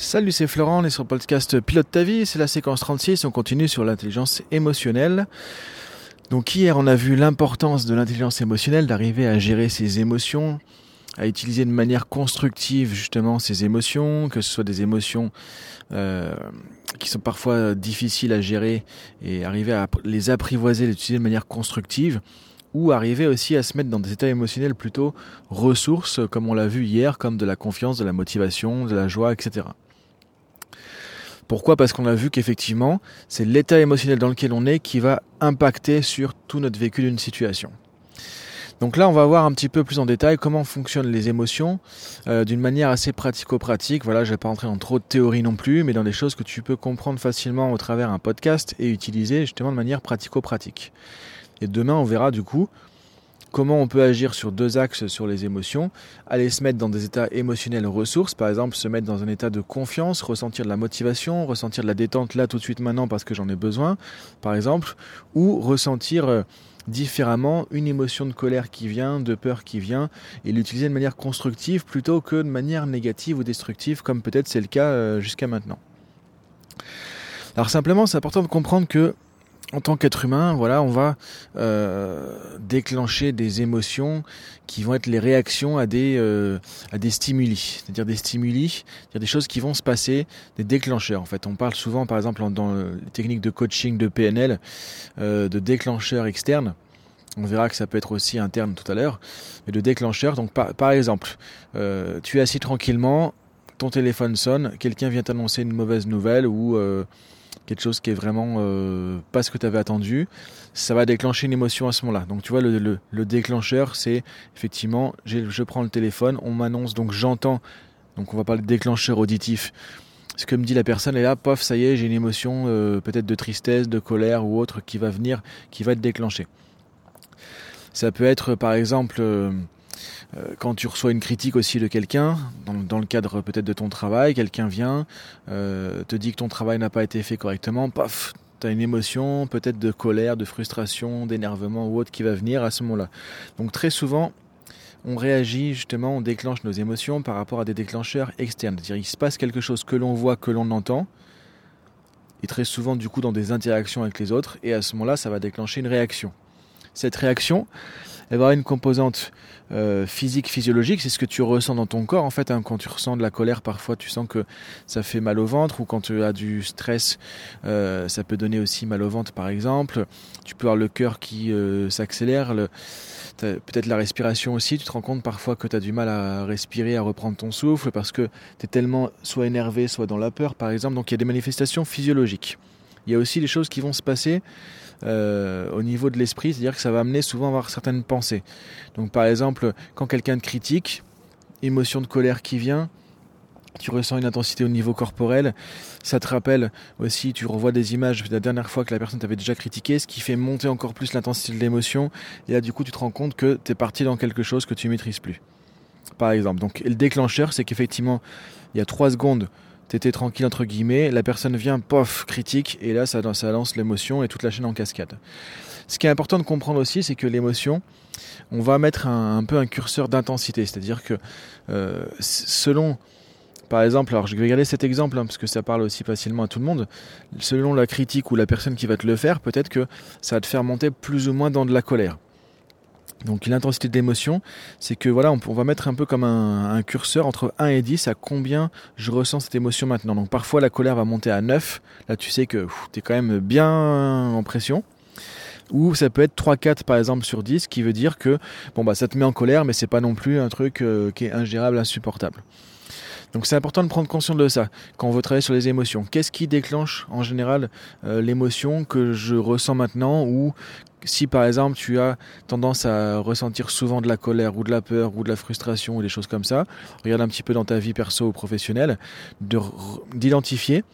Salut, c'est Florent, on est sur le podcast Pilote ta vie, c'est la séquence 36, on continue sur l'intelligence émotionnelle. Donc hier, on a vu l'importance de l'intelligence émotionnelle, d'arriver à gérer ses émotions, à utiliser de manière constructive justement ses émotions, que ce soit des émotions euh, qui sont parfois difficiles à gérer et arriver à les apprivoiser, les utiliser de manière constructive ou arriver aussi à se mettre dans des états émotionnels plutôt ressources, comme on l'a vu hier, comme de la confiance, de la motivation, de la joie, etc. Pourquoi? Parce qu'on a vu qu'effectivement, c'est l'état émotionnel dans lequel on est qui va impacter sur tout notre vécu d'une situation. Donc là, on va voir un petit peu plus en détail comment fonctionnent les émotions euh, d'une manière assez pratico-pratique. Voilà, je vais pas entrer dans trop de théorie non plus, mais dans des choses que tu peux comprendre facilement au travers un podcast et utiliser justement de manière pratico-pratique. Et demain, on verra du coup comment on peut agir sur deux axes sur les émotions, aller se mettre dans des états émotionnels ressources, par exemple se mettre dans un état de confiance, ressentir de la motivation, ressentir de la détente là tout de suite maintenant parce que j'en ai besoin, par exemple, ou ressentir euh, différemment une émotion de colère qui vient, de peur qui vient, et l'utiliser de manière constructive plutôt que de manière négative ou destructive comme peut-être c'est le cas euh, jusqu'à maintenant. Alors simplement, c'est important de comprendre que en tant qu'être humain, voilà, on va euh, déclencher des émotions qui vont être les réactions à des euh, à des stimuli, c'est-à-dire des stimuli, c'est-à-dire des choses qui vont se passer, des déclencheurs. En fait, on parle souvent, par exemple, dans les techniques de coaching de PNL, euh, de déclencheurs externes. On verra que ça peut être aussi interne tout à l'heure, mais de déclencheurs. Donc, par, par exemple, tu es assis tranquillement, ton téléphone sonne, quelqu'un vient t'annoncer une mauvaise nouvelle ou quelque chose qui est vraiment euh, pas ce que tu avais attendu, ça va déclencher une émotion à ce moment-là. Donc tu vois, le, le, déclencheur, c'est effectivement, je prends le téléphone, on m'annonce, donc j'entends, donc on va parler de déclencheur auditif. Ce que me dit la personne, et là, pof, ça y est, j'ai une émotion euh, peut-être de tristesse, de colère ou autre qui va venir, qui va être déclenchée. Ça peut être par exemple... Euh, quand tu reçois une critique aussi de quelqu'un, dans, le cadre peut-être de ton travail, quelqu'un vient, euh, te dit que ton travail n'a pas été fait correctement, paf, tu as une émotion peut-être de colère, de frustration, d'énervement ou autre qui va venir à ce moment-là. Donc très souvent, on réagit justement, on déclenche nos émotions par rapport à des déclencheurs externes. C'est-à-dire il se passe quelque chose que l'on voit, que l'on entend, et très souvent du coup dans des interactions avec les autres, et à ce moment-là, ça va déclencher une réaction. Cette réaction, elle va avoir une composante euh, physique, physiologique, c'est ce que tu ressens dans ton corps en fait. Hein. quand tu ressens de la colère, parfois tu sens que ça fait mal au ventre, ou quand tu as du stress, euh, ça peut donner aussi mal au ventre par exemple. Tu peux avoir le cœur qui euh, s'accélère, peut-être la respiration aussi. Tu te rends compte parfois que tu as du mal à respirer, à reprendre ton souffle parce que tu es tellement soit énervé, soit dans la peur par exemple. Donc il y a des manifestations physiologiques. Il y a aussi des choses qui vont se passer euh, au niveau de l'esprit, c'est-à-dire que ça va amener souvent à avoir certaines pensées. Donc par exemple, quand quelqu'un te critique, émotion de colère qui vient, tu ressens une intensité au niveau corporel, ça te rappelle aussi, tu revois des images de la dernière fois que la personne t'avait déjà critiqué, ce qui fait monter encore plus l'intensité de l'émotion, et là du coup tu te rends compte que tu es parti dans quelque chose que tu maîtrises plus. Par exemple, donc le déclencheur, c'est qu'effectivement, il y a trois secondes, t'étais tranquille entre guillemets, la personne vient, pof, critique, et là ça, lance l'émotion et toute la chaîne en cascade. Ce qui est important de comprendre aussi, c'est que l'émotion, on va mettre un, peu un curseur d'intensité, c'est-à-dire que euh, selon, par exemple, alors je vais regarder cet exemple hein, parce que ça parle aussi facilement à tout le monde. Selon la critique ou la personne qui va te le faire, peut-être que ça va te faire monter plus ou moins dans de la colère. Donc l'intensité d'émotion, c'est que voilà, on, va mettre un peu comme un, curseur entre 1 et 10 à combien je ressens cette émotion maintenant. Donc parfois la colère va monter à 9, là tu sais que tu es quand même bien en pression. Ou ça peut être 3-4 par exemple sur 10, qui veut dire que bon bah ça te met en colère, mais c'est pas non plus un truc euh, qui est ingérable, insupportable. Donc c'est important de prendre conscience de ça quand on veut travailler sur les émotions. Qu'est-ce qui déclenche en général euh, l'émotion que je ressens maintenant ou si par exemple tu as tendance à ressentir souvent de la colère ou de la peur ou de la frustration ou des choses comme ça, regarde un petit peu dans ta vie perso ou professionnelle, d'identifier,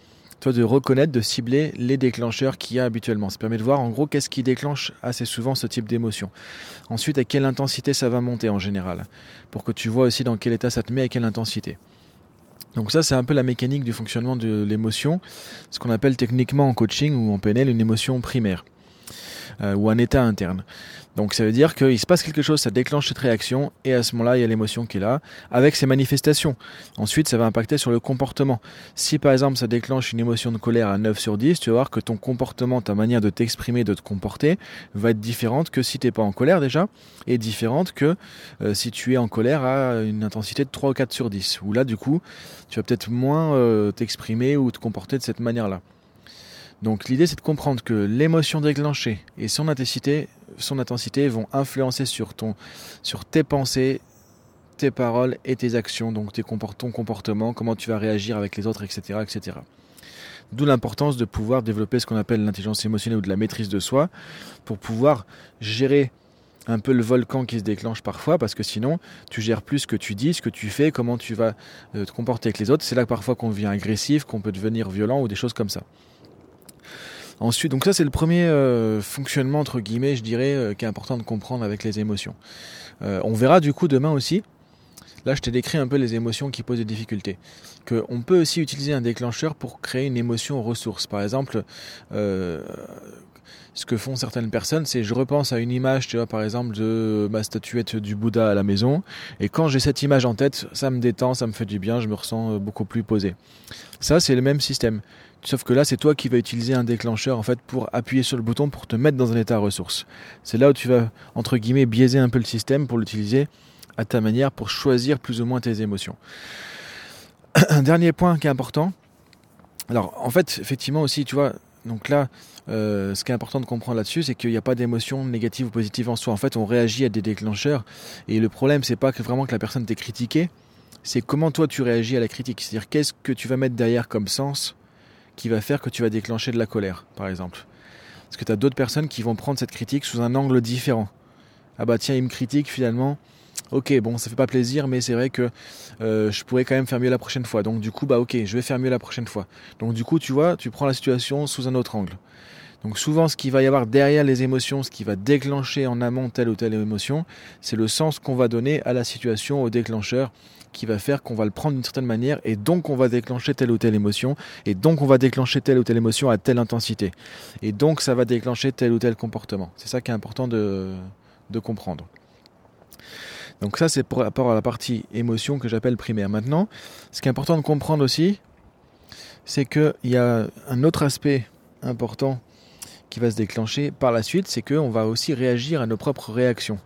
toi de reconnaître, de cibler les déclencheurs qu'il y a habituellement. Ça permet de voir en gros qu'est-ce qui déclenche assez souvent ce type d'émotion. Ensuite, à quelle intensité ça va monter en général, pour que tu vois aussi dans quel état ça te met, à quelle intensité. Donc ça, c'est un peu la mécanique du fonctionnement de l'émotion, ce qu'on appelle techniquement en coaching ou en PNL une émotion primaire. Ou un état interne. Donc ça veut dire qu'il se passe quelque chose, ça déclenche cette réaction, et à ce moment-là, il y a l'émotion qui est là, avec ses manifestations. Ensuite, ça va impacter sur le comportement. Si par exemple ça déclenche une émotion de colère à 9 sur 10, tu vas voir que ton comportement, ta manière de t'exprimer, de te comporter, va être différente que si tu n'es pas en colère déjà, et différente que euh, si tu es en colère à une intensité de 3 ou 4 sur 10. Où là, du coup, tu vas peut-être moins euh, t'exprimer ou te comporter de cette manière-là. Donc l'idée c'est de comprendre que l'émotion déclenchée et son intensité, son intensité vont influencer sur, ton, sur tes pensées, tes paroles et tes actions, donc tes ton comportement, comment tu vas réagir avec les autres, etc. etc. D'où l'importance de pouvoir développer ce qu'on appelle l'intelligence émotionnelle ou de la maîtrise de soi pour pouvoir gérer un peu le volcan qui se déclenche parfois parce que sinon tu gères plus ce que tu dis, ce que tu fais, comment tu vas euh, te comporter avec les autres. C'est là parfois qu'on devient agressif, qu'on peut devenir violent ou des choses comme ça. Ensuite, donc ça c'est le premier euh, fonctionnement entre guillemets, je dirais, euh, qui est important de comprendre avec les émotions. Euh, on verra du coup demain aussi. Là, je t'ai décrit un peu les émotions qui posent des difficultés. Que on peut aussi utiliser un déclencheur pour créer une émotion ressource. Par exemple, ce que font certaines personnes, c'est je repense à une image, tu vois, par exemple, de ma statuette du Bouddha à la maison, et quand j'ai cette image en tête, ça me détend, ça me fait du bien, je me ressens beaucoup plus posé. Ça, c'est le même système. Sauf que là, c'est toi qui vas utiliser un déclencheur en fait pour appuyer sur le bouton pour te mettre dans un état ressource. C'est là où tu vas entre guillemets biaiser un peu le système pour l'utiliser à ta manière pour choisir plus ou moins tes émotions. Un dernier point qui est important. Alors en fait, effectivement aussi, tu vois, donc là, euh, ce qui est important de comprendre là-dessus, c'est qu'il n'y a pas d'émotion négative ou positive en soi. En fait, on réagit à des déclencheurs. Et le problème, c'est pas vraiment que la personne t'ait critiqué, c'est comment toi tu réagis à la critique. C'est-à-dire qu'est-ce que tu vas mettre derrière comme sens qui va faire que tu vas déclencher de la colère, par exemple? Parce que tu as d'autres personnes qui vont prendre cette critique sous un angle différent. Ah bah tiens, il me critique finalement. Ok, bon, ça fait pas plaisir, mais c'est vrai que euh, je pourrais quand même faire mieux la prochaine fois. Donc du coup, bah ok, je vais faire mieux la prochaine fois. Donc du coup, tu vois, tu prends la situation sous un autre angle. Donc souvent, ce qu'il va y avoir derrière les émotions, ce qui va déclencher en amont telle ou telle émotion, c'est le sens qu'on va donner à la situation, au déclencheur, qui va faire qu'on va le prendre d'une certaine manière et donc on va déclencher telle ou telle émotion et donc on va déclencher telle ou telle émotion à telle intensité et donc ça va déclencher tel ou tel comportement. C'est ça qui est important de, de comprendre. Donc ça c'est pour rapport à la partie émotion que j'appelle primaire. Maintenant, ce qui est important de comprendre aussi, c'est qu'il y a un autre aspect important qui va se déclencher par la suite, c'est qu'on va aussi réagir à nos propres réactions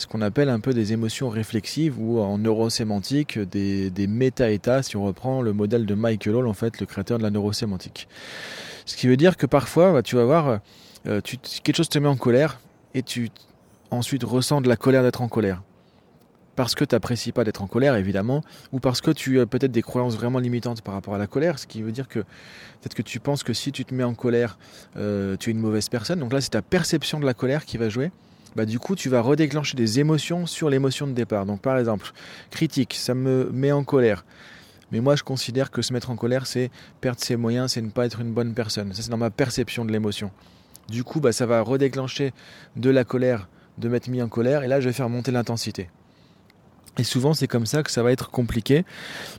ce qu'on appelle un peu des émotions réflexives ou en neurosémantique des, des méta-états, si on reprend le modèle de Michael Hall, en fait, le créateur de la neurosémantique. Ce qui veut dire que parfois, bah, tu vas voir, euh, quelque chose te met en colère et tu ensuite ressens de la colère d'être en colère. Parce que tu n'apprécies pas d'être en colère, évidemment, ou parce que tu as peut-être des croyances vraiment limitantes par rapport à la colère, ce qui veut dire que peut-être que tu penses que si tu te mets en colère, euh, tu es une mauvaise personne. Donc là, c'est ta perception de la colère qui va jouer bah, du coup, tu vas redéclencher des émotions sur l'émotion de départ. Donc, par exemple, critique, ça me met en colère. Mais moi, je considère que se mettre en colère, c'est perdre ses moyens, c'est ne pas être une bonne personne. Ça, c'est dans ma perception de l'émotion. Du coup, bah, ça va redéclencher de la colère, de m'être mis en colère, et là, je vais faire monter l'intensité. Et souvent, c'est comme ça que ça va être compliqué,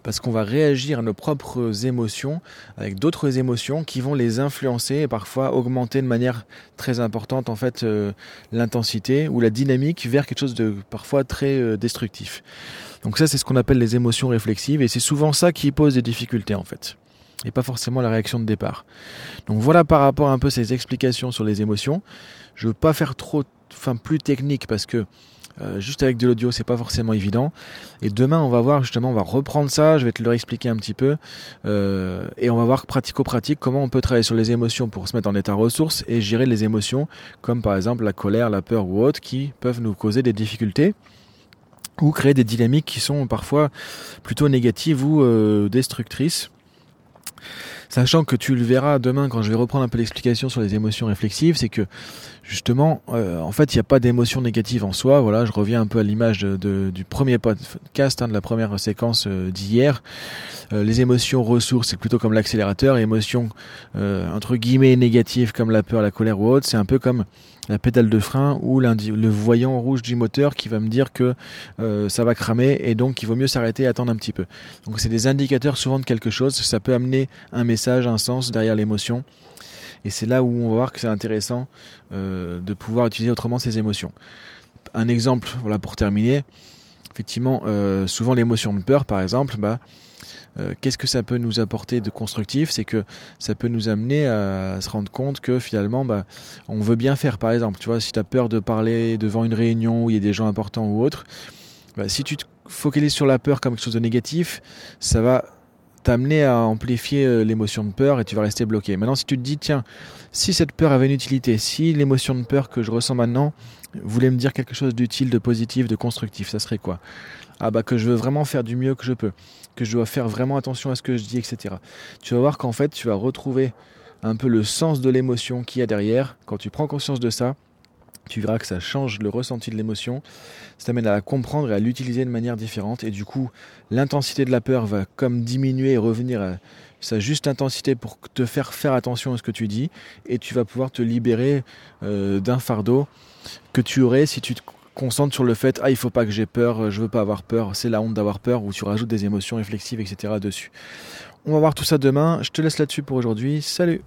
parce qu'on va réagir à nos propres émotions avec d'autres émotions qui vont les influencer et parfois augmenter de manière très importante en fait euh, l'intensité ou la dynamique vers quelque chose de parfois très euh, destructif. Donc ça, c'est ce qu'on appelle les émotions réflexives, et c'est souvent ça qui pose des difficultés en fait, et pas forcément la réaction de départ. Donc voilà par rapport à un peu ces explications sur les émotions. Je veux pas faire trop, enfin plus technique parce que euh, juste avec de l'audio, c'est pas forcément évident. Et demain, on va voir justement, on va reprendre ça. Je vais te le expliquer un petit peu, euh, et on va voir pratico-pratique comment on peut travailler sur les émotions pour se mettre en état ressource et gérer les émotions, comme par exemple la colère, la peur ou autre, qui peuvent nous causer des difficultés ou créer des dynamiques qui sont parfois plutôt négatives ou euh, destructrices. Sachant que tu le verras demain quand je vais reprendre un peu l'explication sur les émotions réflexives, c'est que justement, euh, en fait, il n'y a pas d'émotion négative en soi. Voilà, je reviens un peu à l'image du premier podcast, hein, de la première séquence euh, d'hier. Euh, les émotions ressources, c'est plutôt comme l'accélérateur. Émotions entre guillemets négatives comme la peur, la colère ou autre, c'est un peu comme la pédale de frein ou le voyant rouge du moteur qui va me dire que ça va cramer et donc il vaut mieux s'arrêter et attendre un petit peu. Donc c'est des indicateurs souvent de quelque chose, ça peut amener un message, un sens derrière l'émotion. Et c'est là où on va voir que c'est intéressant euh, de pouvoir utiliser autrement ces émotions. Un exemple, voilà pour terminer. Effectivement, euh, souvent l'émotion de peur, par exemple, bah, euh, qu'est-ce que ça peut nous apporter de constructif? C'est que ça peut nous amener à se rendre compte que finalement, bah, on veut bien faire. Par exemple, tu vois, si tu as peur de parler devant une réunion où il y a des gens importants ou autres, bah, si tu te focalises sur la peur comme quelque chose de négatif, ça va t'amener à amplifier euh, l'émotion de peur et tu vas rester bloqué. Maintenant, si tu te dis, tiens, si cette peur avait une utilité, si l'émotion de peur que je ressens maintenant voulait me dire quelque chose d'utile, de positif, de constructif, ça serait quoi? Ah bah que je veux vraiment faire du mieux que je peux que je dois faire vraiment attention à ce que je dis, etc. Tu vas voir qu'en fait, tu vas retrouver un peu le sens de l'émotion qu'il y a derrière. Quand tu prends conscience de ça, tu verras que ça change le ressenti de l'émotion, ça t'amène à la comprendre et à l'utiliser de manière différente, et du coup, l'intensité de la peur va comme diminuer et revenir à sa juste intensité pour te faire faire attention à ce que tu dis, et tu vas pouvoir te libérer euh, d'un fardeau que tu aurais si tu te concentre sur le fait ah il faut pas que j'ai peur, je veux pas avoir peur, c'est la honte d'avoir peur ou tu rajoutes des émotions réflexives etc dessus. On va voir tout ça demain. Je te laisse là-dessus pour aujourd'hui. Salut